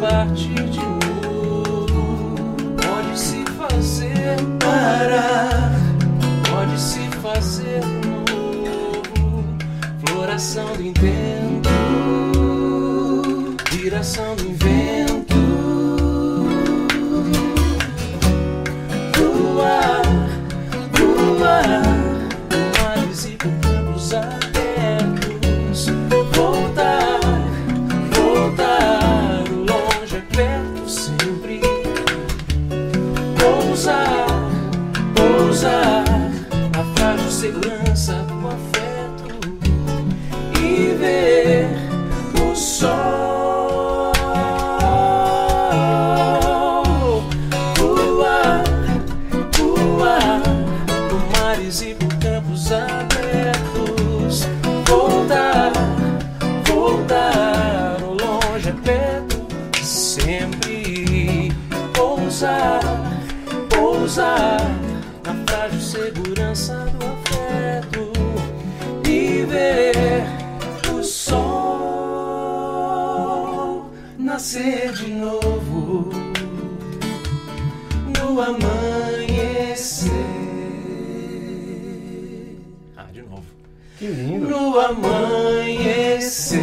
para de novo. Que lindo. No amanhecer.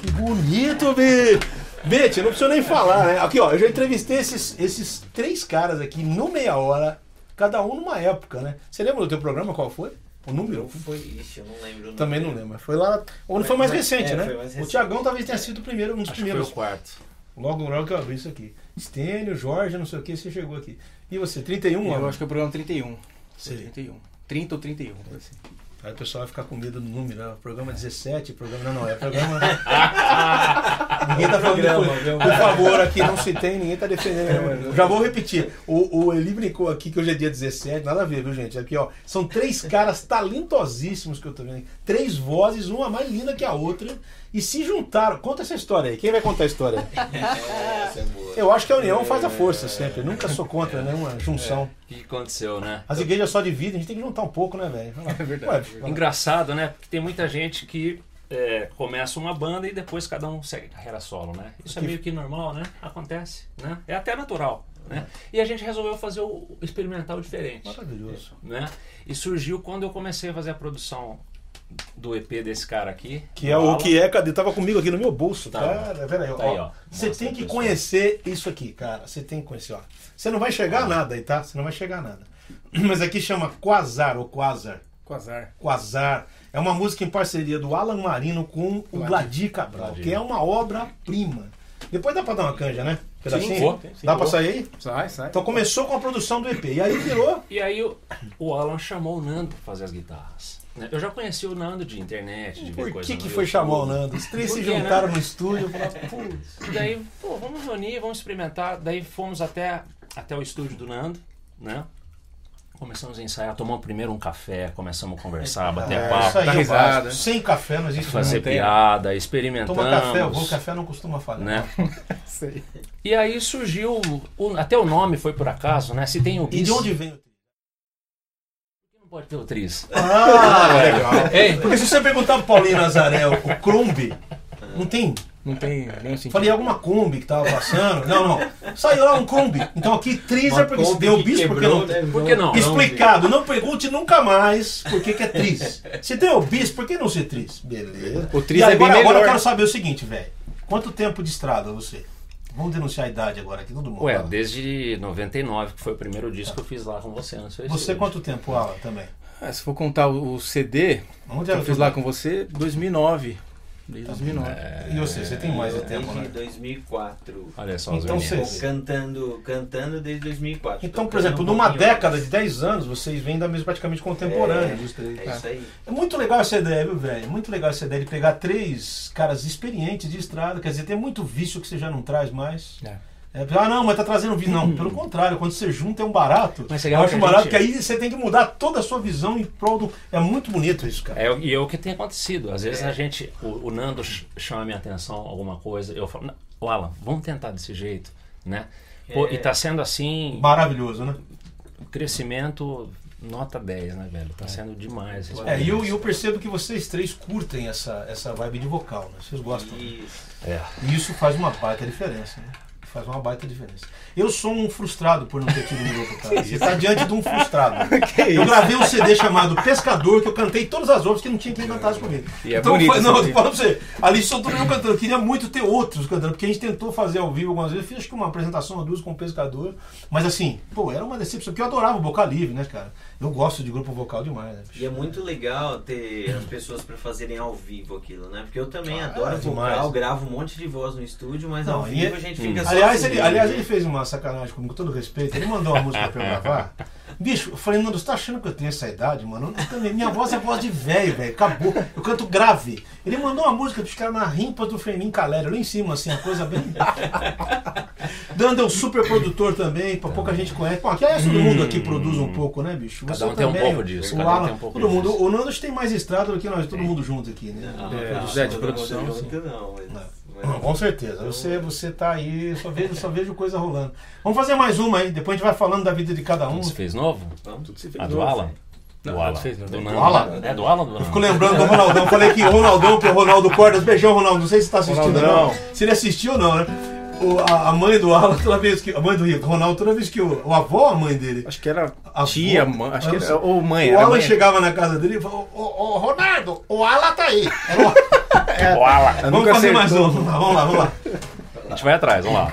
Que bonito, Bê. Bete, não precisa nem falar, né? Aqui, ó, eu já entrevistei esses, esses três caras aqui no meia hora, cada um numa época, né? Você lembra do teu programa qual foi? O número? Foi isso, eu não lembro. o Também não número. lembro. Foi lá. Ou foi mais recente, é, né? foi mais O recente. Tiagão talvez tenha sido o primeiro, um dos Acho que foi primeiros. o quarto. Logo, logo que eu abri isso aqui. Stênio, Jorge, não sei o que, você chegou aqui. E você, 31 Eu acho que é o programa 31. Sei. 31. 30 ou 31. coisa assim. Aí o pessoal vai ficar com medo do número, né? Programa 17, programa. Não, não, é programa. ninguém tá falando. Programa, por favor, aqui não se tem, ninguém tá defendendo. Já vou repetir. O, o Eli brincou aqui que hoje é dia 17, nada a ver, viu, gente? Aqui, ó. São três caras talentosíssimos que eu tô vendo. aqui. Três vozes, uma mais linda que a outra. E se juntaram. Conta essa história aí. Quem vai contar a história? É boa. Eu acho que a união faz a força sempre. Nunca sou contra nenhuma junção. O que aconteceu, né? As igrejas só dividem, a gente tem que juntar um pouco, né, velho? É verdade. Engraçado, né? Porque tem muita gente que é, começa uma banda e depois cada um segue carreira solo, né? Isso é meio que normal, né? Acontece, né? É até natural, né? E a gente resolveu fazer o experimental diferente, Maravilhoso. né? E surgiu quando eu comecei a fazer a produção do EP desse cara aqui. Que é o Alan. que é, cadê? Tava comigo aqui no meu bolso, Tá. cara. Peraí, Tá aí, ó. ó. Você tem que conhecer isso aqui, cara. Você tem que conhecer, ó. Você não vai chegar a nada aí, tá? Você não vai chegar a nada. Mas aqui chama Quasar ou Quasar. Quasar. Quasar. É uma música em parceria do Alan Marino com o Gladir Cabral, Gladir. que é uma obra-prima. Depois dá pra dar uma canja, né? Pedacinho? vou. Dá pra sair aí? Sai, sai. Então começou com a produção do EP. E aí virou. E aí o, o Alan chamou o Nando pra fazer as guitarras. Né? Eu já conheci o Nando de internet, de ver Por coisa que, que foi YouTube. chamar o Nando? Os três se né? juntaram no estúdio e falaram, putz. E daí, pô, vamos reunir, vamos experimentar. Daí fomos até, até o estúdio do Nando, né? Começamos a ensaiar, tomamos primeiro um café, começamos a conversar, bater É, papo, isso aí dá é o risada. básico. Sem café não existe fazer piada, experimentamos. Toma café, o bom café não costuma falhar. Né? E aí surgiu, o- até o nome foi por acaso, né? Se tem o E de onde vem não pode ter o tris? Ah, legal. Ei, Porque se você perguntar pro Paulinho Nazaré, o Crumbi, não tem. Não tem nenhum sentido. Falei alguma Kombi que tava passando. Não, não. Saiu lá um Kombi. Então aqui, Trizer, porque se deu bis, porque não. né? Por que não? Explicado, não pergunte nunca mais por que, que é tris. Se tem o bis, por que não ser tris? Beleza. O tris e é agora, bem agora eu quero saber o seguinte, velho. Quanto tempo de estrada você? Vamos denunciar a idade agora aqui, todo mundo. Ué, fala. desde 99, que foi o primeiro disco que eu fiz lá com você no seu Você quanto tempo, Alan, também? Ah, se for contar o CD Onde que eu fiz lá com você, 2009. Desde 2009. E você? Você tem mais de tempo, Desde né? 2004. Olha só os Então meninos. você- Cantando, cantando desde 2004. Então, por exemplo, um numa década de 10 anos, vocês vêm da mesma praticamente contemporânea É, dos três. É isso aí. É muito legal essa ideia, viu, velho? Muito legal essa ideia de pegar três caras experientes de estrada. Quer dizer, tem muito vício que você já não traz mais. É. É, ah, não, mas tá trazendo vídeo. Não, pelo contrário, quando você junta é um barato. Mas é eu acho que barato, gente- que aí você tem que mudar toda a sua visão em prol do. É muito bonito isso, cara. É, e é o que tem acontecido. Às vezes a gente, o, o Nando ch- chama a minha atenção alguma coisa, eu falo, "Não, ô Alan, vamos tentar desse jeito, né? Pô, É. E tá sendo assim, Maravilhoso, né? crescimento nota 10, né, velho? Tá sendo demais. É, e eu, eu percebo que vocês três curtem essa, essa vibe de vocal, né? Vocês gostam. Isso. É. E isso faz uma baita diferença, né? Faz uma baita diferença. Eu sou um frustrado por não ter tido um grupo, cara. Você tá diante de um frustrado. eu gravei um CD chamado Pescador, que eu cantei todas as obras que não tinha quem cantasse comigo. E é então, bonito foi- esse não, eu pra você, ali só tô eu cantando. Eu queria muito ter outros cantando, porque a gente tentou fazer ao vivo algumas vezes. Eu fiz acho que uma apresentação, uma duas com o Pescador. Mas assim, pô, era uma decepção, porque eu adorava o vocal livre, né, cara? Eu gosto de grupo vocal demais, né? E é muito legal ter as pessoas pra fazerem ao vivo aquilo, né? Porque eu também Ah, adoro é vocal, gravo um monte de voz no estúdio, mas Não, ao e vivo é- a gente fica Aliás sozinho, ele, aliás, né? ele fez uma sacanagem comigo, com todo respeito. Ele mandou uma música pra eu gravar. Bicho, eu falei, Nando, você tá achando que eu tenho essa idade, mano? Eu também- Minha voz é voz de velho, velho. Acabou. Eu canto grave. Ele mandou uma música dos caras na rimpa do Fremin Calério, lá em cima, assim, a coisa bem. Dando é um super produtor também, pra pouca gente conhece. Bom, aqui aliás, todo mundo aqui produz um pouco, né, bicho? Cada Você um tem um também, pouco disso, O cada um Alan, tem um pouco todo mundo. disso. O Nando tem mais estrada do que nós, todo mundo junto aqui, né? Não, É, não, José, de todo mundo produção, junto, não, mas- Não, mas- Com certeza. Você, você tá aí, eu só vejo, só vejo coisa rolando. Vamos fazer mais uma aí, depois a gente vai falando da vida de cada um. Você fez novo? Vamos. Tudo se fez A do novo. Alan? Não, Do não Alan. fez, não. Do Do. Alan? É do Alan do Eu fico lembrando do Ronaldão. Falei que o Ronaldão, que o Ronaldo Cordas. Beijão, Ronaldo. Não sei se você tá assistindo Ronaldão. não. Se ele assistiu ou não, né? O- a, a mãe do Alan, toda vez que. A mãe do Ronaldo, toda vez que o, o avó, a mãe dele. Acho que era A tia, avó? mãe, acho que era, ou mãe. o Alan mãe. chegava na casa dele e falou: Ô, Ronaldo, o Alan tá aí. Era o- O Alan. Vamos fazer mais acertou. um. Vamos lá, vamos lá, vamos lá. A gente vai atrás, vamos lá.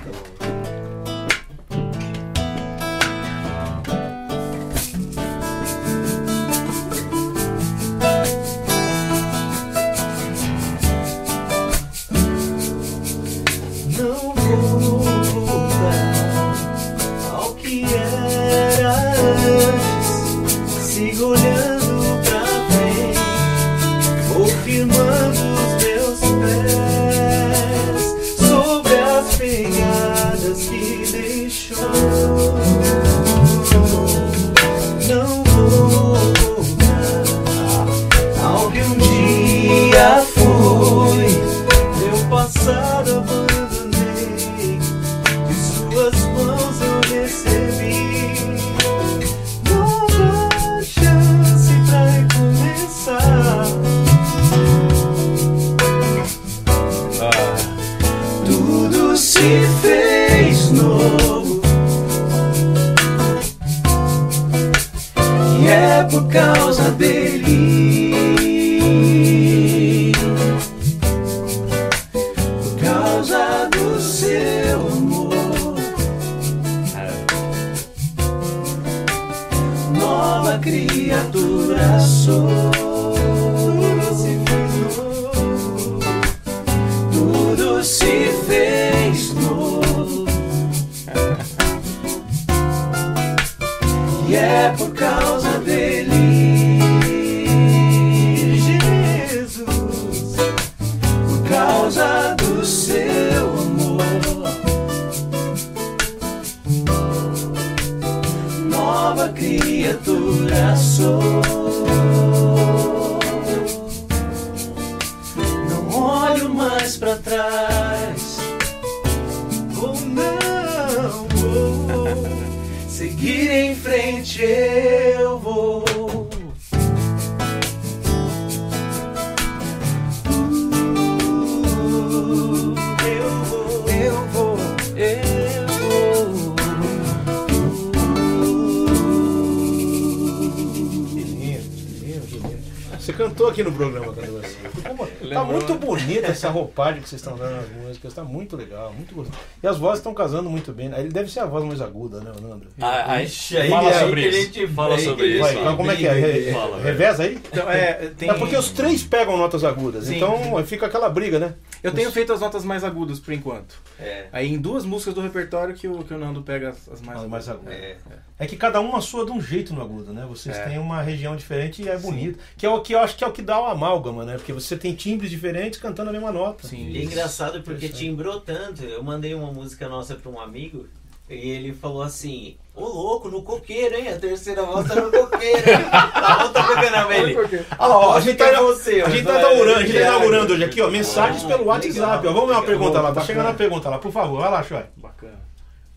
Programa, Cadu. Tá muito bonita essa roupagem que vocês estão dando nas músicas. Tá muito legal, muito gostoso. E as vozes estão casando muito bem. né? Ele deve ser a voz mais aguda, né, Nando? Ah, Ixi, aí fala é aí sobre isso. gente- Fala aí sobre isso. Vai, mas como é que é? Re- Fala. Reveza aí? Então, é, tem... É porque os três pegam notas agudas, Sim. então fica aquela briga, né? Eu tenho feito as notas mais agudas por enquanto. É, Aí em duas músicas do repertório que o, que o Nando pega as, as mais As mais agudas. é. É que cada uma sua de um jeito no agudo, né? Vocês É. têm uma região diferente e é bonito. Que é o que eu acho que é o que dá o amálgama, né? Porque você tem timbres diferentes cantando a mesma nota. Sim. E é engraçado porque timbrou tanto. Eu mandei uma música nossa pra um amigo e ele falou assim: Ô louco, no coqueiro, hein? A terceira voz tá no coqueiro. tá bom, tá pra caramba ele. Olha lá, ó, a gente tá, É você, a gente tá é inaugurando, a gente tá Thiago. inaugurando hoje aqui, ó, mensagens Ah, pelo legal, WhatsApp, ó. Vamos ver uma pergunta lá, tá Bacana. chegando a pergunta lá, por favor, vai lá, Xoy. Bacana.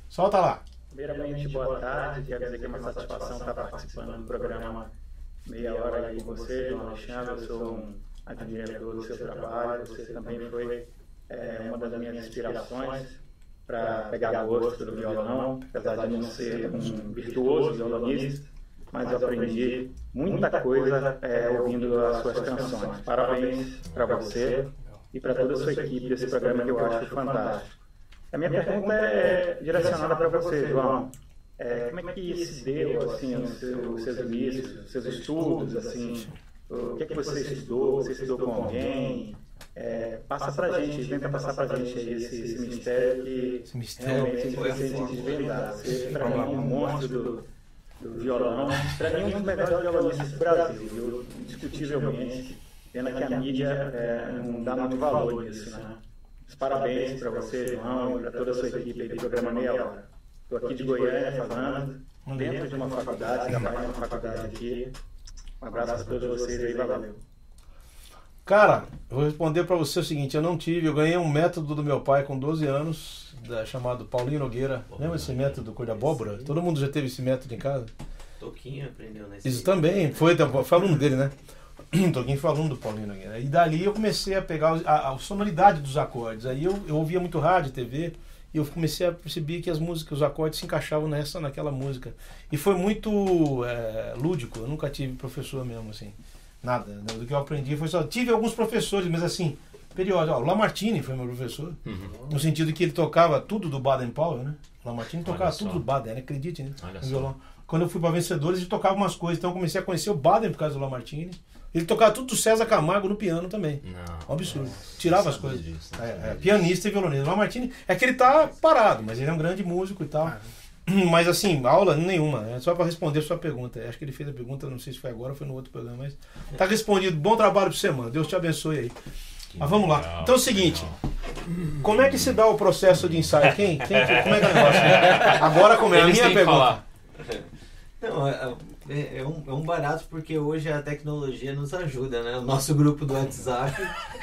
Solta lá. Primeiramente, boa tarde. Quero dizer que é uma satisfação estar participando do programa Meia Hora aí com você, João Alexandre. Eu sou um admirador do seu trabalho. Você também foi é, uma das minhas inspirações para pegar gosto do violão, apesar de não ser um virtuoso violonista. Mas eu aprendi muita coisa é, ouvindo as suas canções. Parabéns para você e para toda a sua equipe desse programa que eu acho fantástico. A minha pergunta é direcionada para você, João. É, como é que se deu assim os seus, os seus inícios, os seus estudos, assim, o que é que você estudou? Você estudou com alguém? É, passa pra gente, tenta passar pra gente aí esse, esse mistério que Esse mistério. realmente precisa desvendar. Você, pra mim, é um monstro do, do violão. Pra mim, um dos melhores violonistas do Brasil, viu? indiscutivelmente. Pena que a mídia é, não dá muito valor nisso, né? Os parabéns para você, João, e para toda a sua equipe aí do programa Meia Hora. Estou aqui de Goiânia falando, dentro de uma faculdade, trabalho numa faculdade aqui. Um abraço a todos vocês aí, valeu. Cara, vou responder pra você o seguinte, eu não tive, eu ganhei um método do meu pai com 12 anos, da- chamado Paulinho Nogueira. Lembra esse método cor de abóbora? Todo mundo já teve esse método em casa? Toquinho aprendeu nesse. Isso também, foi, foi aluno dele, né? Toquinho foi aluno do Paulinho Nogueira. E dali eu comecei a pegar a, a sonoridade dos acordes. Aí eu, eu ouvia muito rádio, TV, e eu comecei a perceber que as músicas, os acordes se encaixavam nessa, naquela música. E foi muito é, lúdico, eu nunca tive professor mesmo, assim. Nada. né? Do que eu aprendi foi só. Tive alguns professores, mas assim, periódico. Ó, o Lamartine foi meu professor. Uhum. No sentido que ele tocava tudo do Baden Powell, né? O Lamartine tocava tudo do Baden, né? acredite, né? Olha No só. violão. Quando eu fui para Vencedores, ele tocava umas coisas. Então eu comecei a conhecer o Baden por causa do Lamartine. Ele tocava tudo do César Camargo no piano também. Não. Um absurdo. Tirava as coisas. disso, É, é, pianista e violonista. O Lamartine é que ele tá parado, mas ele é um grande músico e tal. Mas assim, aula nenhuma. É só para responder a sua pergunta. Acho que ele fez a pergunta, não sei se foi agora ou foi no outro programa, mas tá respondido. Bom trabalho você, mano. Deus te abençoe aí. Mas vamos lá. legal, Então é o que seguinte, legal. como é que se dá o processo de ensaio? Quem? Quem como é que é o negócio? Agora como é? A minha que pergunta. falar. Não, é, é- é um, é um barato porque hoje a tecnologia nos ajuda, né? O nosso grupo do WhatsApp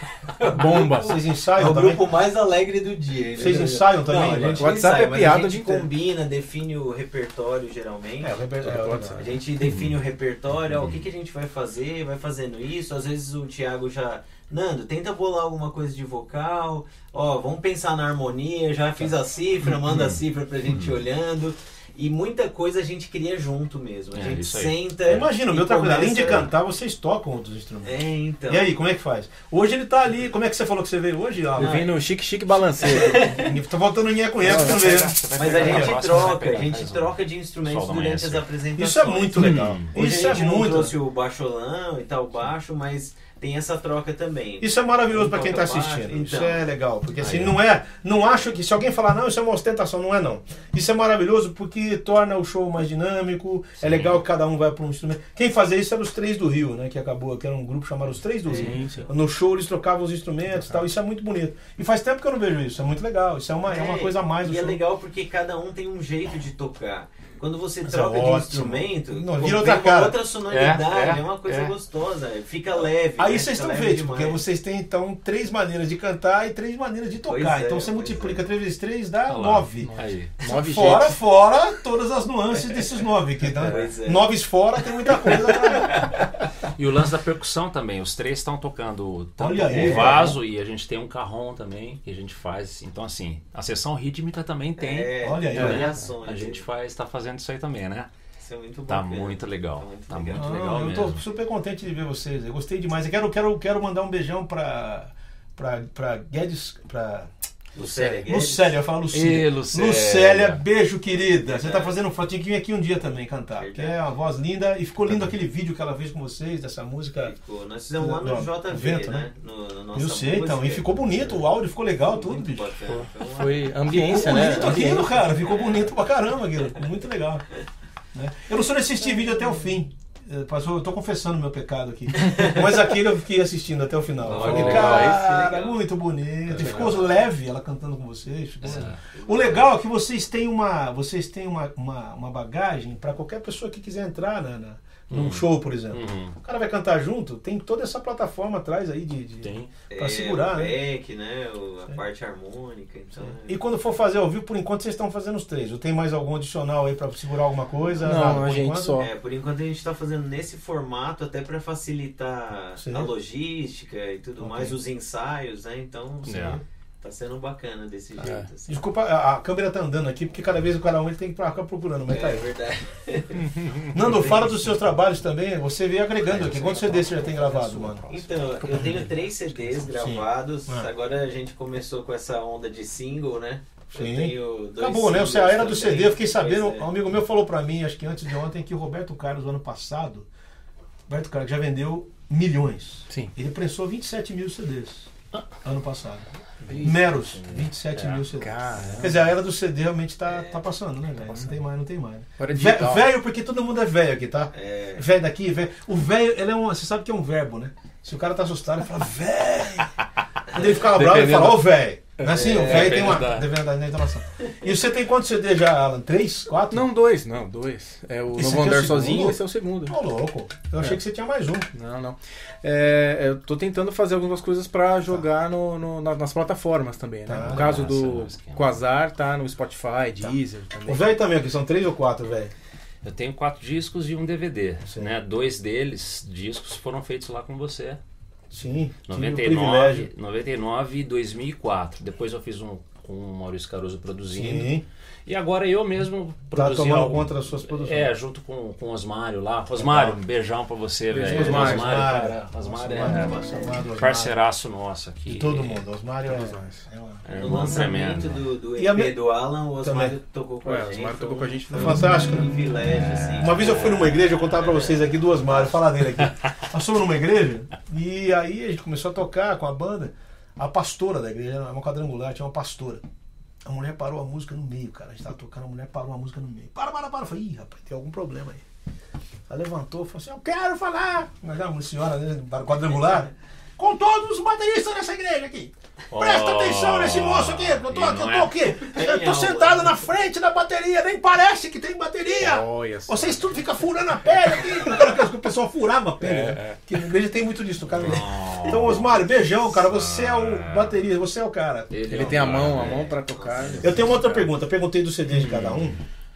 Bomba. Vocês é ensaiam o também? grupo mais alegre do dia. Vocês ensaiam também? Não, a gente O WhatsApp ensaia, é piada a gente inteiro. combina, define o repertório geralmente. É, o reper- é, o- A gente define o repertório, ó, o que, que a gente vai fazer, vai fazendo isso. Às vezes o Thiago já. Nando, tenta bolar alguma coisa de vocal. Ó, vamos pensar na harmonia. Já fiz a cifra, manda a cifra pra gente ir olhando. E muita coisa a gente cria junto mesmo. A É, gente senta. Imagina, o meu trabalho, além de começa- cantar, vocês tocam outros instrumentos. É, então. E aí, como é que faz? Hoje ele tá ali, como é que você falou que você veio hoje? Eu Alan? vim no chique chique balanceiro. Tá faltando ninguém conhece também, né? Mas a gente troca, pegar, a gente troca de instrumentos durante as apresentações. Isso é muito legal. Hoje Isso a é gente não muito trouxe o baixolão e tal, baixo, mas tem essa troca também. Isso é maravilhoso pra quem tá Toca baixo, assistindo. Isso então. é legal. Porque assim, ó. não é. Não acho que se alguém falar, não, isso é uma ostentação, não é não. Isso é maravilhoso porque torna o show mais dinâmico. É Sim. legal que cada um vai para um instrumento. Quem fazia isso era os Três do Rio, né? Que acabou, que era um grupo chamado Os Três do Rio. sim. No show eles trocavam os instrumentos e tal. Isso é muito bonito. E faz tempo que eu não vejo isso. É muito legal. Isso é uma, é uma coisa a mais do E é show. legal porque cada um tem um jeito de tocar. Quando você Mas é troca de ótimo. instrumento, Não, vira outra cara. outra sonoridade, É, é, é, uma coisa é. gostosa, fica leve. Aí né? vocês Fica estão feitos, porque vocês têm então três maneiras de cantar e três maneiras de tocar. Pois é, então você multiplica é. três vezes três dá nove. Aí. Nove Fora, jeitos. fora todas as nuances desses nove. Que, né? Pois é. Noves fora tem muita coisa. Pra... E o lance da percussão também. Os três estão tocando tanto Olha aí, o vaso e a gente tem um carrom também que a gente faz. Então, assim, a sessão rítmica também tem. É, Olha aí, né? A gente faz, tá fazendo isso aí também, né? Isso é muito bom. Tá muito legal. Tá muito Tá legal. muito Não, legal eu mesmo. tô super contente de ver vocês. Eu gostei demais. Eu quero, quero, quero mandar um beijão pra, pra, pra Guedes. Pra... Lucélia Guedes. Lucélia, eu falo Lucília. Ê, Lucélia. Lucélia, beijo, querida. Você tá Verdade. fazendo foto, tinha que vir aqui um dia também cantar. Verdade. Que é uma voz linda. E ficou lindo aquele vídeo que ela fez com vocês, dessa música. Ficou. Nós fizemos lá no Não, JV, vento, né? né? No, no eu sei, então. E ficou bonito, o áudio ficou legal, tudo, bicho. bacana. Foi ambiência, ficou né? bonito aquilo, cara. Ficou bonito pra caramba aquilo. Ficou muito legal. Né? Eu não sou de assistir vídeo até o fim. Eh, Pastor, eu tô confessando meu pecado aqui. Mas aquele eu fiquei assistindo até o final. Olha, Falei, legal, cara, esse que legal. muito bonito. E ficou leve ela cantando com vocês. É. O legal é que vocês têm uma, vocês têm uma, uma, uma bagagem para qualquer pessoa que quiser entrar na, na- num show, por exemplo. Uhum. O cara vai cantar junto, tem toda essa plataforma atrás aí de. de- Tem. Pra É, segurar, o né? back, né? o- a parte harmônica. Então, E quando for fazer ao vivo, por enquanto vocês estão fazendo os três. Ou tem mais algum adicional aí para segurar alguma coisa? Não, Nada, a gente enquanto? só. É, por enquanto a gente está fazendo nesse formato até para facilitar Sim. a logística e tudo Ok. mais, os ensaios, né? Então, sim, É. tá sendo bacana desse jeito. assim. Desculpa, a, a câmera tá andando aqui, porque cada vez o cara um ele tem que ficar procurando, mas tá É aí. verdade. Nando, fala dos seus trabalhos também. Você veio agregando aqui. Quantos CDs você já tem gravado, mano? Então, eu tenho três CDs gravados. Ah. Agora a gente começou com essa onda de single, né? Eu Sim. tenho dois Acabou, né? Você a era do. CD. Eu fiquei sabendo, é. um amigo meu falou pra mim, acho que antes de ontem, que o Roberto Carlos, ano passado, Roberto Carlos já vendeu milhões. Sim. Ele prensou 27 mil CDs ano passado. Meros 27 mil CDs. Caramba. Quer dizer, a era do CD realmente tá, tá passando, né, velho? Não tem mais, não tem mais. É. Velho, porque todo mundo é velho aqui, tá? É, Velho daqui, velho. O velho, ele é um. Você sabe que é um verbo, né? Se o cara tá assustado, ele fala, velho. Quando ele fica bravo, ele fala, ô, velho. Não é assim? O velho tem uma. da- Depende da entonação. E você tem quantos CD já, Alan? Três? Quatro? Não, dois, não, dois. É o Esse Novo aqui é o Andar Sozinho esse é o segundo. Ô, louco. Eu achei É. que você tinha mais um. Não, não. É, eu tô tentando fazer algumas coisas pra jogar no, no- na- nas plataformas também, né? Tá. no caso Massa, do que é. Quasar, tá no Spotify, Deezer também. O velho também aqui, são três ou quatro, velho? Eu tenho quatro discos e um DVD. Sim. Né? Dois deles, discos, foram feitos lá com você. Sim. tive o 99, privilégio. 99 e 2004. Depois eu fiz um com o Maurício Caruso produzindo. Sim. E agora eu mesmo Tá produzi tomando algum- conta das suas produções. É, junto com, com o Osmário lá. Osmário, um beijão pra você, velho. Osmário. cara. Osmário é Osmário, parceiraço nosso aqui. De todo mundo. Osmário é, é É no irmão lançamento do, do E EP do Alan, o Osmário Também. tocou com a o gente. Osmário foi tocou um- com a gente Foi fantástico. Um privilégio, assim. Uma vez eu fui numa igreja, eu contar pra vocês aqui do Osmário, falar dele aqui. Nós fomos numa igreja e aí a gente começou a tocar com a banda. A pastora da igreja, era uma quadrangular, tinha uma pastora. A mulher parou a música no meio, cara. A gente tava tocando, a mulher parou a música no meio. Para, para, para. Eu falei, ih, rapaz, tem algum problema aí. Ela levantou e falou assim: Eu quero falar. Mas é uma senhora, né, quadrangular. Com todos os bateristas dessa igreja aqui. Presta Oh, atenção nesse moço aqui. Eu tô, eu tô é- o quê? Eu tô sentado algo. na frente da bateria, nem parece que tem bateria. Olha. Vocês tudo ficam furando a pele aqui. O pessoal furava a pele. né? Que na igreja tem muito disso, cara. Então, Osmário, beijão, cara. Você é o bateria, você é o cara. Ele tem a mão, a mão pra tocar. Eu tenho uma outra pergunta. Eu perguntei dos CDs de cada um.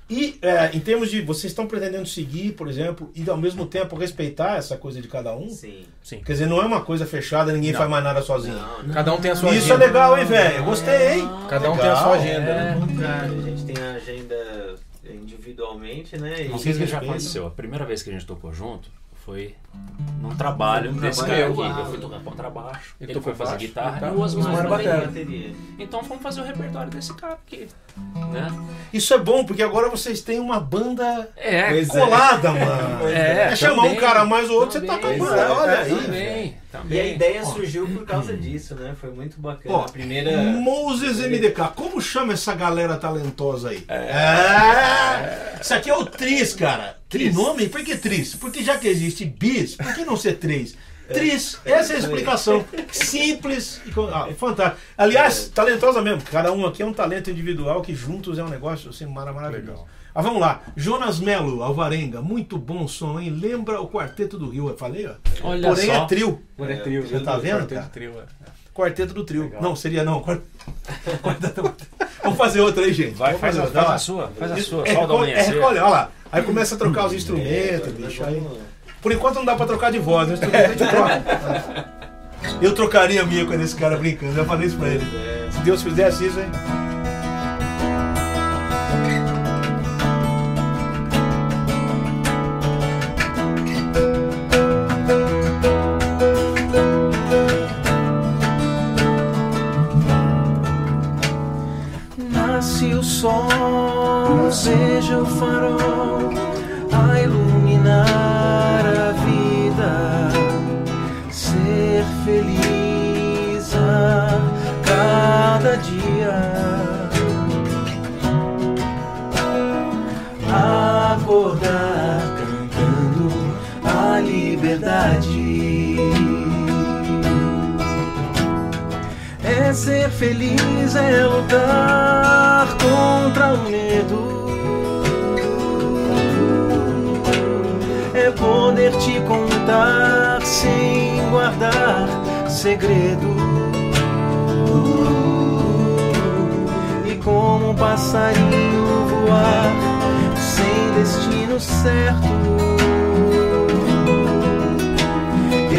E é, em termos de. Vocês estão pretendendo seguir, por exemplo, e ao mesmo tempo respeitar essa coisa de cada um? Sim. Sim. Quer dizer, não é uma coisa fechada, ninguém Não. faz mais nada sozinho. Não, não. Cada um tem a sua Isso é agenda. legal, hein, velho? Eu Gostei, hein? Cada um tem a sua Legal. agenda. né? Pelo contrário, a gente tem a agenda individualmente, né? Não sei o que já aconteceu. A primeira vez que a gente tocou junto foi num trabalho Um desse trabalho cara aqui. Eu fui tocar contrabaixo, Ele ele, foi fazer baixo, guitarra guitarra, e o Osmar também. batera. bateria. Então vamos fazer o repertório desse cara aqui. Né? Isso é bom, porque agora vocês têm uma banda É, é. colada, mano. É, É chamar também, um cara mais ou outro, você tá com a também, banda. Olha é, aí. Também, velho. E a também. ideia surgiu por causa disso, né? Foi muito bacana. Ó, a primeira. Moses MDK, como chama essa galera talentosa aí? É. Isso aqui é o Tris, cara. Que nome? Por que Tris? Porque já que existe bis, por que não ser três? Tris, essa é a explicação. Simples e ah, fantástico. Aliás, talentosa mesmo. Cada um aqui é um talento individual que juntos é um negócio assim, mara- maravilhoso. Legal. Ah, vamos lá. Jonas Melo, Alvarenga, muito bom som, hein? Lembra o Quarteto do Rio, eu falei, ó. Olha Porém só. é trio. Por é trio, Você tá vendo, Quarteto cara? trio, é. Quarteto do trio. Legal. Não, seria não. Quart-. Vamos fazer outra aí, gente. Vai, Vamos faz, a, fazer faz outra. a sua, faz a sua. é, recolhe, é olha lá. Aí começa a trocar os instrumentos, bicho. Aí... Por enquanto não dá pra trocar de voz, instrumentos a gente troca. Eu trocaria a minha com esse cara brincando, já falei isso pra ele. Se Deus fizesse isso, hein? Nasce o sol, seja o farol feliz é lutar contra o medo. É poder te contar sem guardar segredo. E como um passarinho voar sem destino certo.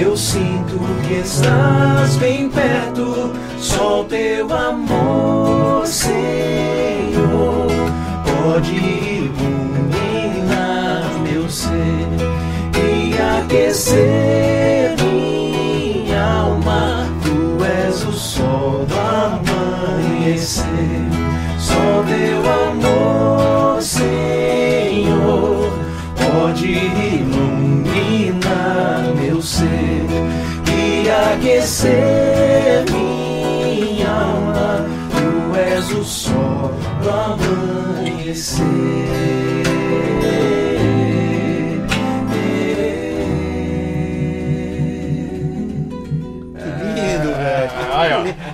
Eu sinto que estás bem perto, só o teu amor, Senhor, pode iluminar meu ser e aquecer aquecer minha alma. Tu és o sol do Lindo,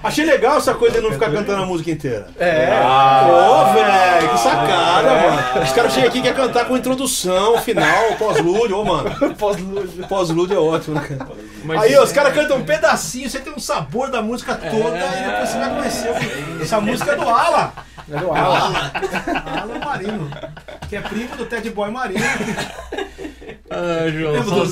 Achei legal essa coisa de não ficar cantando a música inteira. É. Pô, velho, que sacada, mano. Os caras chegam aqui e querem cantar com introdução, final, pós-lúdio. Ô, mano. Pós-lúdio. Pós-lúdio é ótimo, né, cara? Mas Aí, ó, os caras cantam um pedacinho, você tem um sabor da música toda e depois você vai conhecer. Essa música é do Ala. É do Alan. Ala Marino. Que é primo do Ted Boy Marino. Ah, João, Lembra do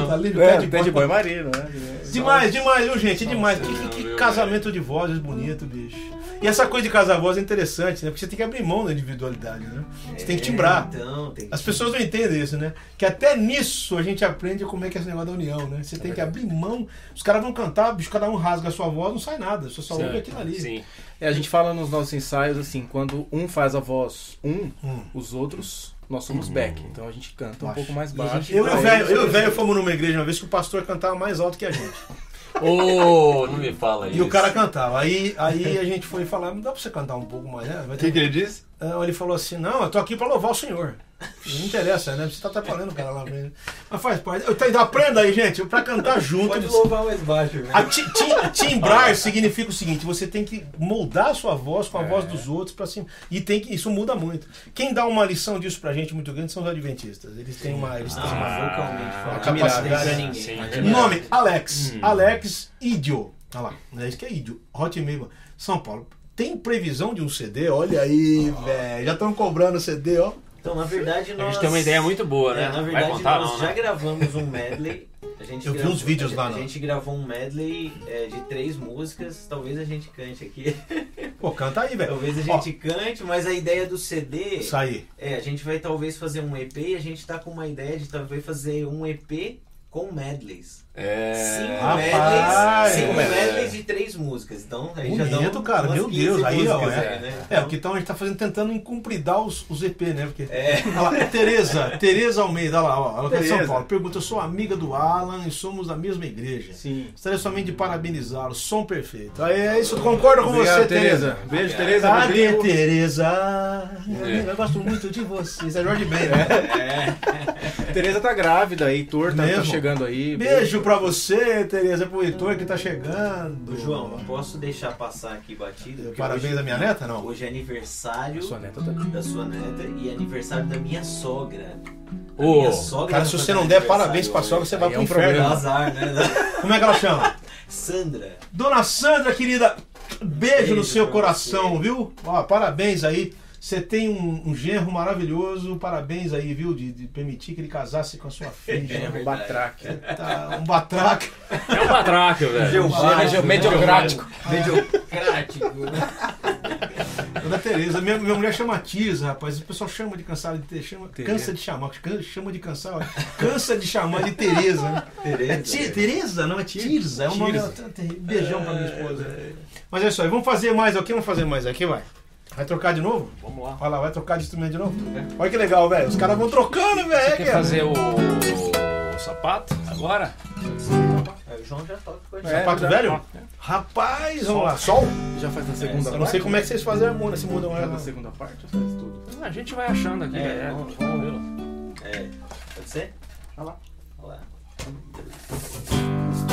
não. da Liga? É, Ted Ted Boy Boy Marino, né? Demais, demais, viu, gente? Demais. Que, casamento de vozes bonito, bicho. E essa coisa de casar voz é interessante, né? Porque você tem que abrir mão da individualidade, né? Você tem que timbrar. Então, tem que As pessoas não entendem isso, né? Que até nisso a gente aprende como é que é esse negócio da união, né? Você tem que abrir mão. Os caras vão cantar, bicho, cada um rasga a sua voz, não sai nada. Você só ouve aquilo ali. Sim. É, a gente fala nos nossos ensaios assim, quando um faz a voz um, Hum. os outros, nós somos back. Então a gente canta um pouco mais baixo. Eu e o velho, eu e o velho fomos numa igreja uma vez que o pastor cantava mais alto que a gente. Ô, não me fala isso. E o cara cantava. Aí, aí a gente foi falar, não dá pra você cantar um pouco mais, né? O ter que, que ele disse? Ah, Ele falou assim: Não, eu tô aqui pra louvar o Senhor. Não interessa, né? Você tá atrapalhando o cara lá mesmo. Mas faz parte. Eu tenho- Aprenda aí, gente, pra cantar junto. Pode louvar mais baixo, né? A ti- ti- timbrar significa o seguinte: você tem que moldar a sua voz com a voz dos outros para cima. E tem que, isso muda muito. Quem dá uma lição disso pra gente muito grande são os adventistas. Eles têm uma. Eles têm Ah, uma vocalmente capacidade. Tem pra ninguém. Sim. Nome: Alex. Hum. Alex Idio. Olha lá, é isso que é Idio. Hotmail. São Paulo. Tem previsão de um CD? Olha aí, velho. Já estão cobrando CD, ó. Então, na verdade, A nós... gente tem uma ideia muito boa, né? É, na verdade, contar, nós não, já né? gravamos um medley. A gente Eu vi gravou- uns vídeos lá, A não. gente gravou um medley é, de três músicas. Talvez a gente cante aqui. Pô, canta aí, velho. Talvez a gente cante, mas a ideia do CD Isso aí. é a gente vai talvez fazer um EP e a gente tá com uma ideia de talvez fazer um EP com medleys. É. Cinco Rapaz! medleys, cinco É. medleys de três músicas. Então, aí já dá Bonito, um- cara. Meu 15 Deus. Aí, ó. É, aí, né? é, porque então a gente tá fazendo, tentando incumpridar os, os EP, né? Porque. É. Olha lá, é Tereza, Tereza Almeida, olha lá, ó, ela tá em São. Paulo. Pergunta: eu sou amiga do Alan e somos da mesma igreja. Sim. Gostaria somente de parabenizá-lo, som perfeito. Aí é isso, concordo com Obrigado, você, Tereza. Beijo, Tereza. Cadê. Tereza? Amiga, Eu gosto muito de você. Isso é Jorge Ben, né? Tereza tá grávida, Heitor tá, tá Mesmo? chegando aí. Beijo pra você, Tereza, pro Heitor que tá chegando. João, não posso deixar passar aqui batido. Parabéns da minha neta, não? Hoje é aniversário Sua neta tá da sua neta e aniversário da minha sogra. A Ô, minha sogra Cara, se você não der parabéns pra sogra, você vai Aí é pro um inferno. Problema. azar, né? Como é que ela chama? Sandra. Dona Sandra, querida, beijo, no Beijo seu pra coração, você. viu? Ó, parabéns aí. Você tem um, um genro maravilhoso. Parabéns aí, viu? De, de permitir que ele casasse com a sua filha. É Um batraque. Tá, um batraca. é um batraque, velho. Geo- Mediocrático. Mediocrático. Dona Tereza. Minha, minha mulher chama Tisa, rapaz. O pessoal chama de cansar de ter. Chama, Tereza. cansa de chamar. Chama de cansar. ó. Cansa de chamar de Tereza, né? É Tereza. Ti- Tereza? Não, é Tirza. É um nome. Beijão pra minha esposa. Mas é isso aí. Vamos fazer mais aqui? Vamos fazer mais aqui, vai. Vai trocar de novo? Vamos lá. Olha lá, vai trocar de instrumento de novo? Olha que legal, velho. Os caras vão trocando, velho. Quer fazer o, o sapato agora? Aí o João já toca com É. Sapato já- velho? Rapaz, vamos lá. Sol? Já faz na segunda Eu não sei como é que vocês fazem a harmonia, se mudam ela. na segunda parte, já faz tudo. A gente vai achando aqui. É, É, vamos- tranquilo. É. Pode ser? Olha lá. Olha lá. tempo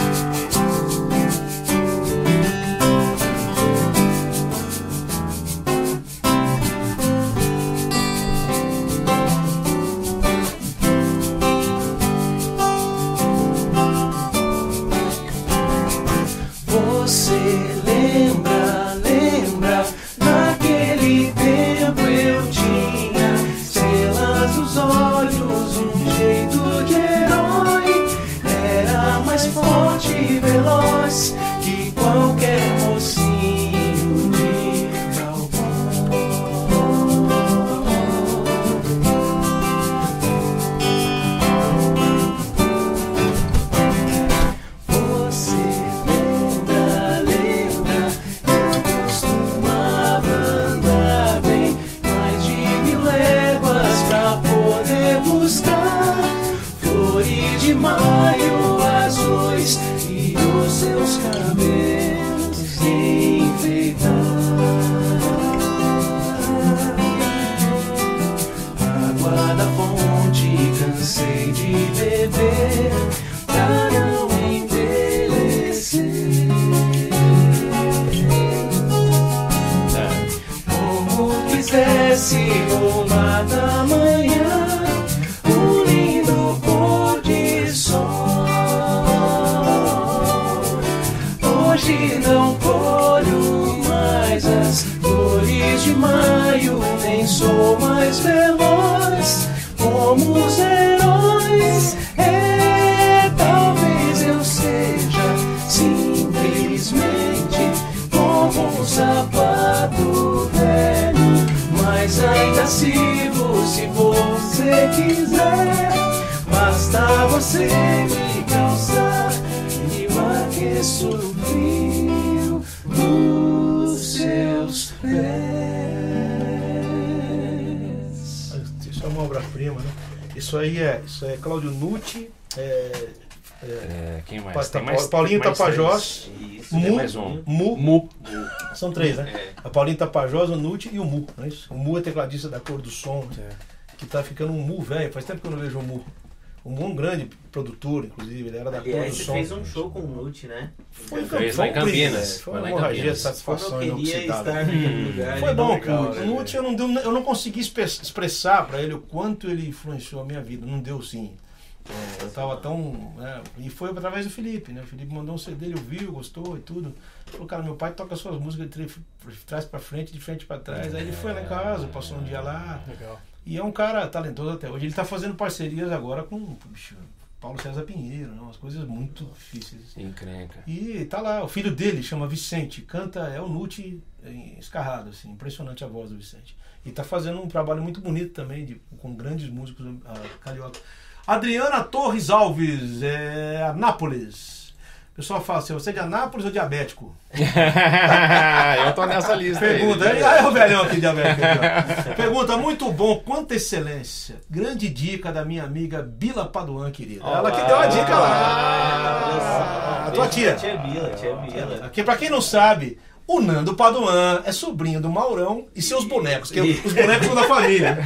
aí é, isso é Cláudio Nucci, é, É, quem mais? Pa- Tem mais Paulinho mais Tapajós, Isso. Mu, mais um. Mu, Mu. são três, né? É. A Paulinho Tapajós, o Nucci e o Mu, não é isso? O Mu é tecladista da Cor do Som, né? que tá ficando um Mu velho, faz tempo que eu não vejo o Mu. O um grande produtor, inclusive, ele era da Aliás, você Som. fez um show com o Nut, né? Foi, Fez foi lá em Campinas. Foi Foi uma lá em hemorragia de Campinas. satisfação inoxidável. lugar. Foi bom o legal, Nuti. né, O Nuti eu não, deu, eu não consegui expressar pra ele o quanto ele influenciou a minha vida. Não deu sim. É, eu tava tão. né, e foi através do Felipe, né? O Felipe mandou um CD, ele ouviu, gostou e tudo. Falou, cara, meu pai toca suas músicas de trás pra frente, de frente pra trás. Aí ele foi lá em casa, passou um dia lá. Legal. E é um cara talentoso até hoje. Ele tá fazendo parcerias agora com puxa, Paulo César Pinheiro, né? umas coisas muito difíceis. Encrenca. E tá lá, o filho dele chama Vicente, canta, é o Nuti em- escarrado, assim, impressionante a voz do Vicente. E tá fazendo um trabalho muito bonito também, de, com grandes músicos ah, carioca. Adriana Torres Alves, é, Anápolis. O pessoal fala assim, você é de Anápolis ou diabético? eu tô nessa lista. Pergunta, aí, aí é o velhão aqui diabético. aqui. Pergunta, muito bom, quanta excelência. Grande dica da minha amiga Bila Paduan, querida. Ela que deu a dica lá. A tua tia. Tia Bila, tia Bila. Aqui, pra quem não sabe, o Nando Paduan é sobrinho do Maurão e seus bonecos, que os bonecos são da família.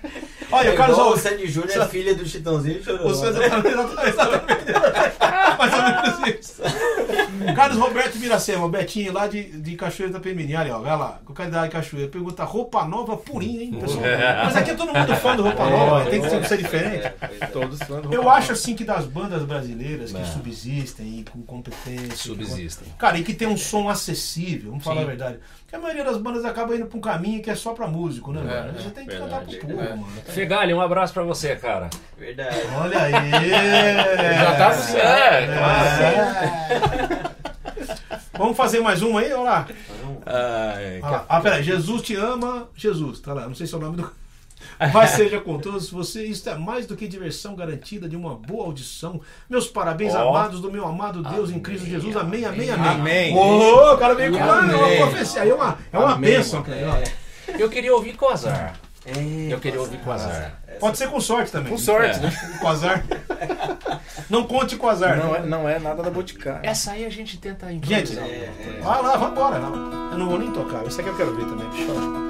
Olha, É o Carlos igual o Sandy Júnior é filha do Chitãozinho e Chororó. Você né? exatamente, times. Carlos Roberto Miracema, o Betinho lá de, de Cachoeira da Pemirim. Olha, ó, vai lá, localidade de Cachoeira. Pergunta roupa nova purinha, hein, pessoal? Mas aqui é todo mundo fã do roupa nova, tem que ser, ser diferente. É, é. Todos fãs do Eu Roupa acho assim que das bandas brasileiras que subsistem e com competência. Subsistem. Cara, e que tem um som acessível, vamos falar Sim. a verdade. Porque a maioria das bandas acaba indo pra um caminho que é só pra músico, né, É, mano? Você tem que verdade. cantar pro povo, É. mano. Fegali, um abraço pra você, cara. Verdade. Olha aí! Já tá assim, é, É. Vamos fazer mais uma aí? Olha lá. Ai, lá. Ah, peraí. Jesus te ama. Jesus, tá lá. Não sei se é o nome do. Mas seja com todos você, isto é mais do que diversão garantida de uma boa audição. Meus parabéns, Ó. amados do meu amado Deus em Cristo Jesus. Amém, amém, amém. Amém. Ô, o cara veio com uma, Amém. uma profecia. É uma, é uma Amém, bênção, cara. Eu queria ouvir com azar. É, Eu queria ouvir com azar. Pode ser com sorte também. Com sorte, É. né? Com azar. Não conte com azar. Não né? é, não é nada da Boticário. Essa aí a gente tenta Gente, improvisar. é. vai lá, vambora. Eu não vou nem tocar. Isso aqui eu quero ver também. Deixa eu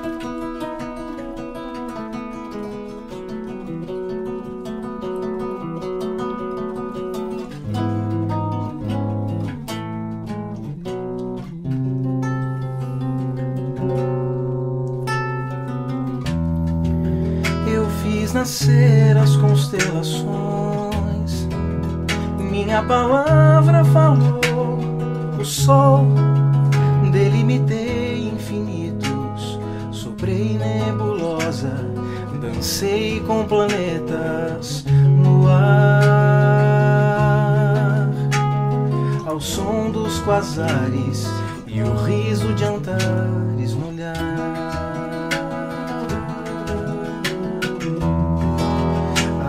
fiz nascer as constelações, minha palavra falou. O sol delimitei infinitos, soprei nebulosa, dancei com planetas no ar, ao som dos quasares e o riso de Antares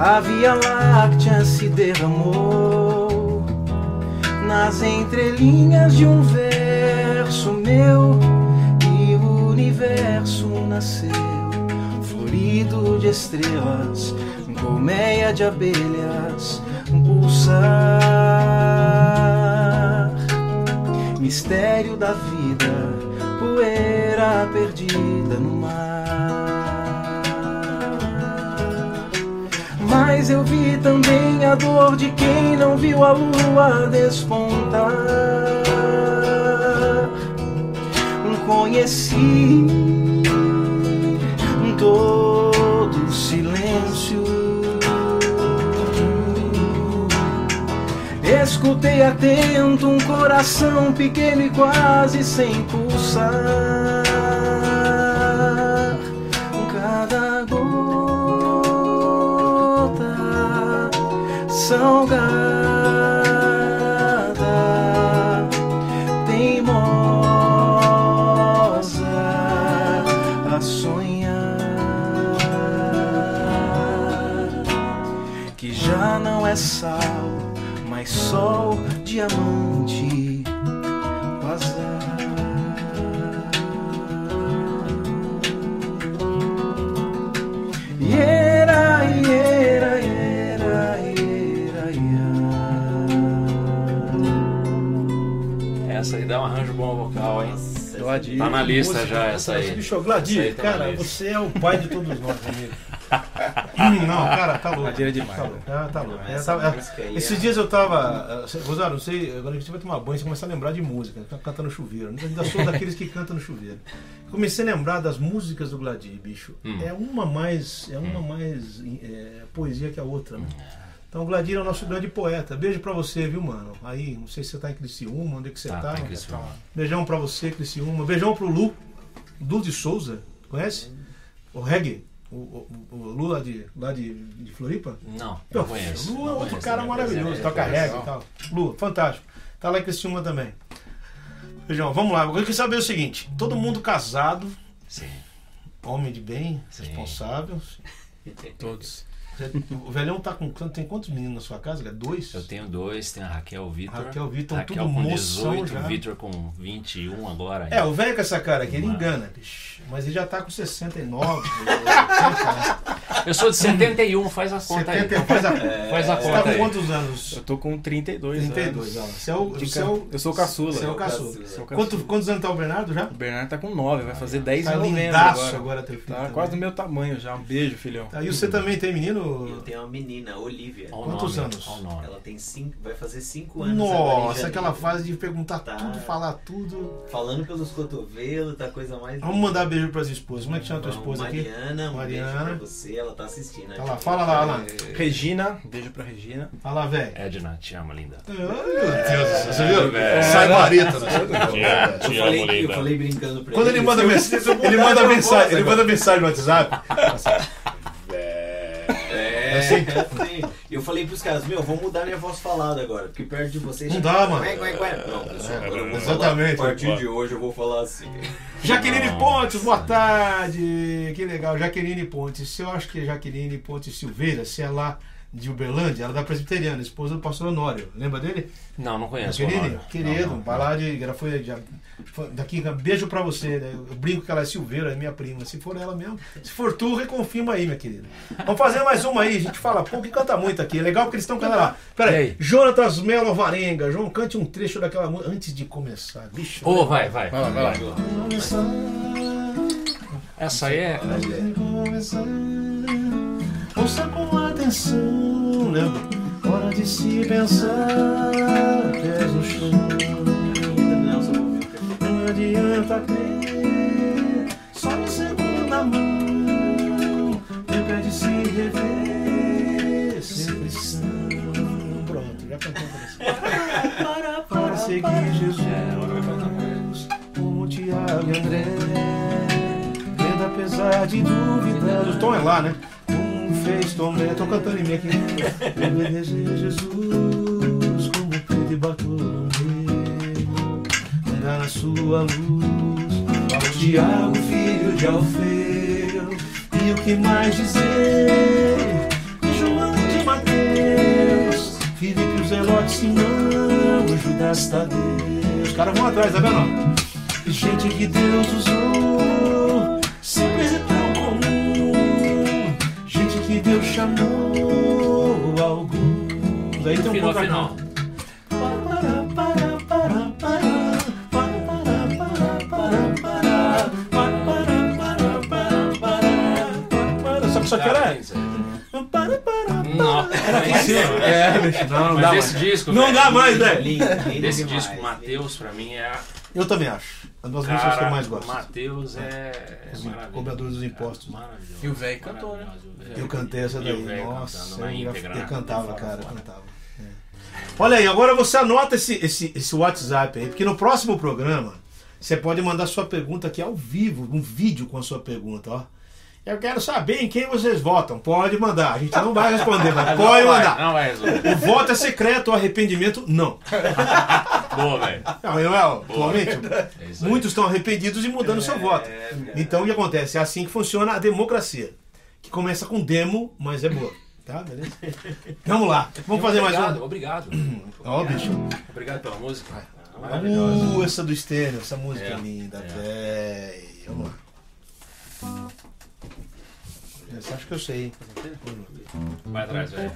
A Via Láctea se derramou nas entrelinhas de um verso meu e o universo nasceu florido de estrelas, colmeia de abelhas, pulsar mistério da vida, poeira perdida no mar. eu vi também a dor de quem não viu a lua despontar. Conheci todo o silêncio. Escutei atento um coração pequeno e quase sem pulsar. Salgada, teimosa a sonhar que já não é sal, mas sol, diamante, Gladir. Tá na lista Música, já essa aí. Bicho, Essa Gladir, aí tá cara, você é o pai de todos nós, amigo. Hum, não, cara, tá louco. Gladir é demais. Tá louco, é, tá louco. É, Essa tá- é, esses é- dias eu tava. Rosário, não sei, agora a gente vai tomar banho e começar a lembrar de música. Tá cantando no chuveiro. Eu ainda sou daqueles que cantam no chuveiro. Comecei a lembrar das músicas do Gladir, bicho. Hum. É uma mais. É uma mais eh, poesia que a outra, né? Então Gladir é o nosso grande poeta. Beijo pra você, viu, mano? Aí, não sei se você tá em Criciúma, onde é que você Tá, tá. tá em Criciúma. Beijão pra você, Criciúma. Beijão pro Lu, Lu de Souza. Conhece? O reggae. O, o, o Lu lá de, lá de, de Floripa. Não, não conheço. Lu é outro conheço, cara maravilhoso. É, Toca é, reggae e tal. Lu, fantástico. Tá lá em Criciúma também. Beijão, vamos lá. Eu queria saber o seguinte. Todo mundo casado, Sim. homem de bem, Sim. responsável. Todos. O velhão tá com tem quantos meninos na sua casa? É Dois? Eu tenho dois, tem a Raquel o Vitor. Raquel Vitor, Raquel tudo com moção 18, já. o Vitor com 21 agora. É, o velho com essa cara aqui, ele Mano. engana, bicho. Mas ele já tá com 69. 80, Eu sou de 71, faz a conta aí. 70, faz a, Faz a Você conta tá com aí. quantos anos? Eu tô com 32, 32, ó. anos. Você é o, você é o, Eu sou o caçula. Você é o caçula. Caçula. Quanto, quantos anos tá o Bernardo já? O Bernardo tá com 9, vai fazer 10 Tá em novembro lindaço agora. agora teu filho. Tá também. quase do meu tamanho já. Um beijo, filhão. Tá, e você também tem Eu tenho uma menina, Olivia. Olha Quantos nome, anos? olha. Ela tem cinco, vai fazer cinco anos. Nossa, aquela fase de perguntar Tá. tudo, falar tudo. Falando pelos cotovelos, tá coisa mais. Vamos mandar beijo pras esposas. Como é que chama a tua esposa aqui? Mariana, um Mariana. beijo pra você, ela tá assistindo. Tá lá, fala lá, lá. Regina, beijo pra Regina. Fala lá, velho. Edna, te amo, linda. Ai, meu Deus do céu, você viu? velho. Sai vareta, né? Eu falei, eu falei brincando pra Quando ele manda mensagem, ele manda mensagem, ele manda mensagem no WhatsApp. É, assim? é assim. Eu falei pros caras, meu, vou mudar minha voz falada agora, porque perto de vocês. Não dá, mano. Não, pessoal, agora eu vou Exatamente. falar, a partir de hoje eu vou falar assim. Jaqueline Pontes, boa tarde. Que legal. Jaqueline Pontes. Eu acho que é Jaqueline Pontes Silveira, se é lá de Uberlândia, ela é da Presbiteriana, esposa do pastor Honório. Lembra dele? Não, não conheço. querido, não, vai lá de. Ela foi, já, foi daqui, beijo pra você. Né? Eu brinco que ela é Silveira, é minha prima. Se for ela mesmo, se for tu, reconfirma aí, minha querida. Vamos fazer mais uma aí. A gente fala pouco e canta muito aqui. É legal porque eles estão cantando lá. Pera aí. Jonatas Melo Varenga. João, cante um trecho daquela música antes de começar. Bicho. Ô, vai, vai. Vai lá, vai lá. Essa aí é. Ouça com lembra? Hora de se pensar, pés no chão. Não adianta crer, só me segunda mão. Tempo de se rever, sempre são. Pronto, já cantou para Para seguir Jesus, como Tiago e André. Vendo apesar de dúvidas. O tom é lá, né? Fez Tomé. Tô cantando em mim aqui. Obedecer Jesus, como Pedro e Bartolomeu. Pegar na sua luz. Ao Tiago, filho de Alfeu. E o que mais dizer? João de Mateus. Filipe, Zelote, Simão, Judas Tadeu. Os caras vão atrás, tá vendo? Gente que Deus usou, Deus chamou alguns. Aí tem um Final, final. Só que só que era. Não, É, bicho, não, não dá mas esse mais. disco. Não velho, dá mais. Lindo, lindo Desse disco, Matheus, pra mim é. a- Eu também acho. Uma das músicas que eu mais gosto. Matheus é. é Os cobradores dos impostos. Maravilhoso. E o velho cantou, né? Eu cantei essa daí. Nossa, eu, íntegra, eu né? cantava, Fora, cara, eu fora. cantava. É. Olha aí, agora você anota esse, esse, esse WhatsApp aí, porque no próximo programa você pode mandar sua pergunta aqui ao vivo, um vídeo com a sua pergunta, ó. Eu quero saber em quem vocês votam. Pode mandar. A gente não vai responder, mas pode não mandar. Vai, não vai resolver. O voto é secreto, o arrependimento não. Boa, velho. Não, eu, atualmente, É muitos estão arrependidos e mudando seu voto. É, Então o que acontece? É assim que funciona a democracia. Que começa com demo, mas é boa. Tá, beleza? Vamos lá. Vamos fazer mais obrigado, um. Obrigado. Ó, bicho. Obrigado pela música. Uh, essa do Stênio, essa música é, É, linda, é. véi. Vamos lá. Essa acho que eu sei. Vai atrás, velho.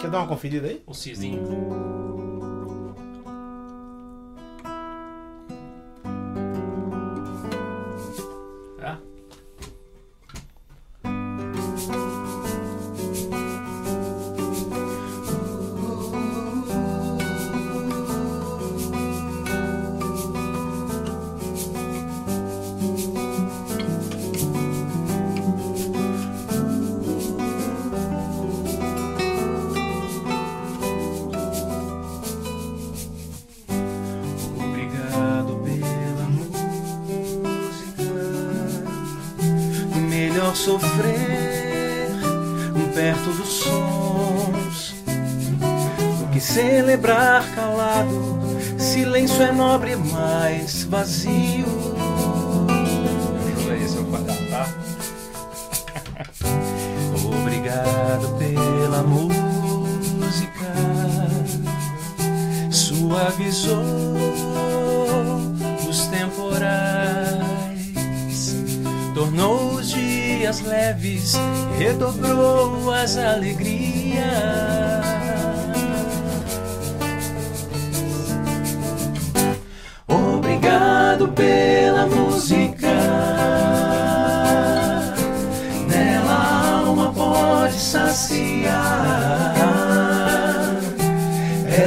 Quer dar uma conferida aí? O cisninho.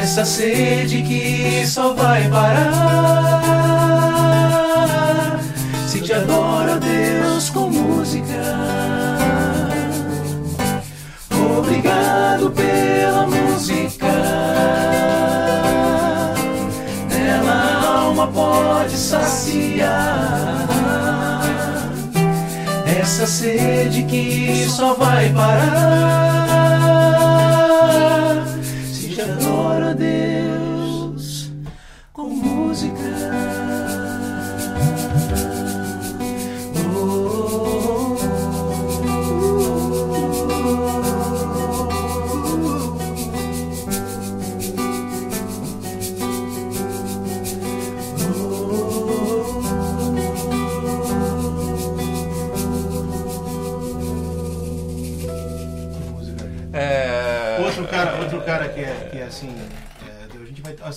Essa sede que só vai parar se te adora, Deus, com música. Obrigado pela música. Nela a alma pode saciar essa sede que só vai parar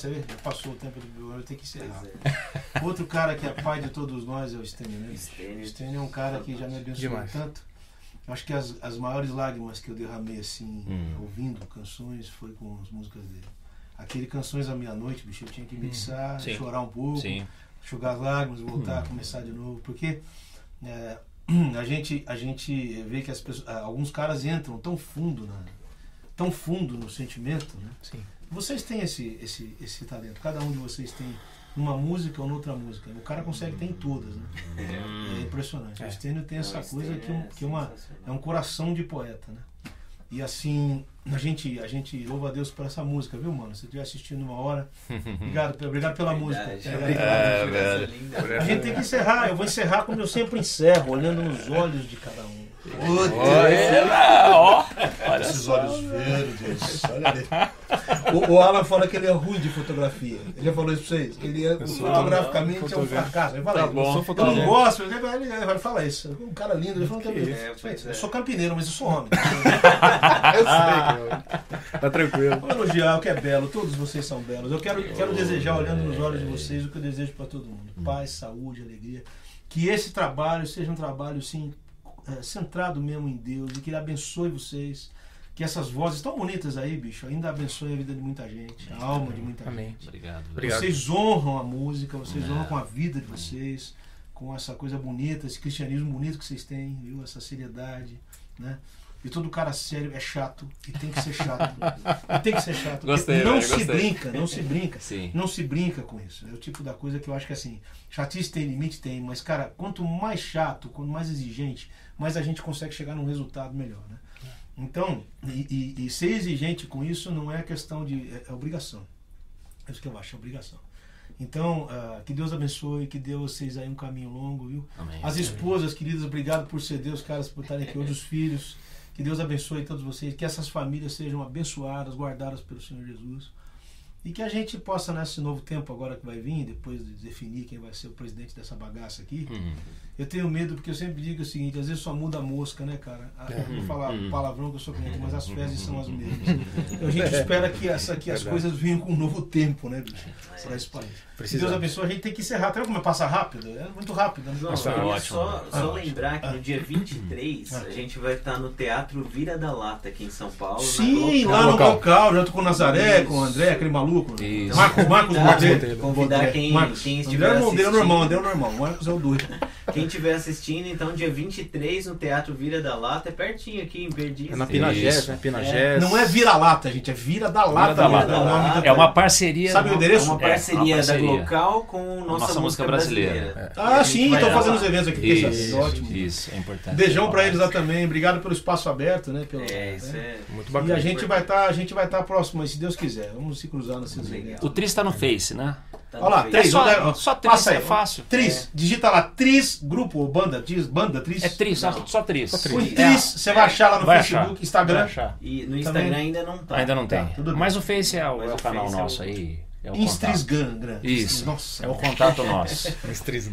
você vê? Já passou o tempo do eu tenho que encerrar. Outro cara que é pai de todos nós é o Stênio, né? Stênio. O Stênio é um cara que já me abençoou Demais. tanto. Acho que as, as maiores lágrimas que eu derramei assim, Hum. ouvindo canções, foi com as músicas dele. Aquele Canções à Meia-Noite, bicho, eu tinha que mixar, Sim. chorar um pouco, Sim. enxugar as lágrimas, voltar, começar de novo. Porque é, a, gente, a gente vê que as pessoas, alguns caras entram tão fundo, na, tão fundo no sentimento, né? Sim. Vocês têm esse, esse, esse talento, cada um de vocês tem numa música ou noutra música. O cara consegue ter em todas, né? É impressionante. É. O Stênio tem essa Não, coisa que, um- é que uma, é um coração de poeta, né? E assim, a gente, a gente louva a Deus por essa música, viu, mano? Se estiver assistindo uma hora, obrigado, pe- obrigado pela música. É, Obrigado. É, a gente tem que encerrar. Eu vou encerrar como eu sempre encerro, olhando nos olhos de cada um. Olha, ó. Olha Esses olhos verdes, olha ali. O, o Alan fala que ele é ruim de fotografia. Ele já falou isso pra vocês? Ele é, fotograficamente é um fracasso. Ele fala Tá bom. sou Eu não gosto, ele, ele, ele fala isso. Um cara lindo, ele fala que, isso? é, É, Eu sou campineiro, mas eu sou homem. Eu sei que tá tranquilo. Vou elogiar o que é belo, todos vocês são belos. Eu quero, quero desejar, olhando nos olhos de vocês, o que eu desejo para todo mundo: paz, saúde, alegria. Que esse trabalho seja um trabalho, sim, é, centrado mesmo em Deus e que Ele abençoe vocês. Que essas vozes tão bonitas aí, bicho, ainda abençoe a vida de muita gente, a alma de muita Amém. gente. Obrigado. Obrigado. Vocês honram a música, vocês É. honram com a vida de vocês, com essa coisa bonita, esse cristianismo bonito que vocês têm, viu? Essa seriedade, né? E todo cara sério é chato e tem que ser chato. e tem que ser chato. Gostei, não velho, se gostei. brinca, não se brinca. Sim. Não se brinca com isso. É o tipo da coisa que eu acho que assim, chatice tem limite, tem, mas cara, quanto mais chato, quanto mais exigente, mais a gente consegue chegar num resultado melhor, né? Então, e, e- e ser exigente com isso não é questão de. é, é obrigação. É isso que eu acho, é obrigação. Então, ah, que Deus abençoe, que dê vocês aí um caminho longo, viu? Amém. As esposas, queridas, obrigado por ceder os caras por estarem aqui hoje, os filhos. Que Deus abençoe todos vocês, que essas famílias sejam abençoadas, guardadas pelo Senhor Jesus. E que a gente possa, nesse novo tempo agora que vai vir, depois de definir quem vai ser o presidente dessa bagaça aqui, Uhum. Eu tenho medo porque eu sempre digo o seguinte, às vezes só muda a mosca, né, cara? A- Eu vou falar Uhum. palavrão que eu sou crente, mas as fezes são as mesmas. Então a gente espera que, essa, que as coisas venham com um novo tempo, né, bicho? Para esse país. Que Deus abençoe, a gente tem que encerrar. Até como passa rápido? É muito rápido. Né? Não, ótimo. só, Ah, só ótimo. lembrar que Ah. no dia 23 a gente vai estar no Teatro Vira da Lata aqui em São Paulo. Sim, lá no local. tô com o Nazaré, Isso. com o André, aquele maluco. Isso. Marcos, Marcos Convidar, convidar quem- Marcos. quem André estiver é o irmão dele, é normal, André é o normal. Marcos é o doido. Quem estiver assistindo, então dia 23 no Teatro Vira da Lata, é pertinho aqui em Perdiz. É na Pinagés, Isso. né? Pinagés. Não é vira-lata, gente, é vira da lata. da mesmo, Lata. é da- É uma parceria. Sabe o É endereço? uma parceria, É, uma parceria. da Glocal com Nossa, Nossa Música Brasileira. E Ah, sim, estão fazendo os eventos aqui. Isso, terça-feira, Ótimo. isso, é importante. Beijão pra eles lá também. Obrigado pelo espaço aberto, né? Pelo, É, isso né? é. Muito E bacana. a gente vai estar, a gente vai estar próximo, aí, se Deus quiser. Vamos se cruzar nesses eventos. O Tris tá no Face, né? Tá Olha lá, três. É só- só Tris, passa aí, é fácil. Tris, digita lá, Tris, grupo ou banda, Tris, banda, Tris. É Tris, só, Não. só Tris. Põe Tris, você vai achar lá no Vai Facebook, achar. Instagram. E no Instagram Também. ainda não tá. Ainda não tem. Tá, tudo bem. Mas o Face é o, é o o canal é o- nosso aí. É o Isso. Nossa. É o contato nosso.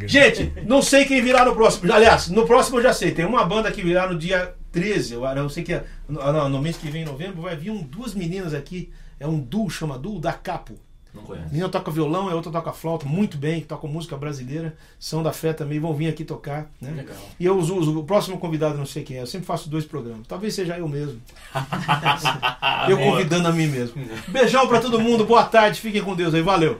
Gente, não sei quem virá no próximo. Aliás, no próximo eu já sei. Tem uma banda que virá no dia 13. Eu, eu sei que é, no, no- no mês que vem, em novembro, vai vir um- duas meninas aqui. É um duo, chama duo da Capo. Não A menina toca violão, a outra toca flauta, muito bem, que toca música brasileira. São da fé também, vão vir aqui tocar. Né? Legal. E eu uso, uso- o próximo convidado, não sei quem é. Eu sempre faço dois programas. Talvez seja eu mesmo. eu convidando a mim mesmo. Beijão pra todo mundo, boa tarde, fiquem com Deus aí, valeu.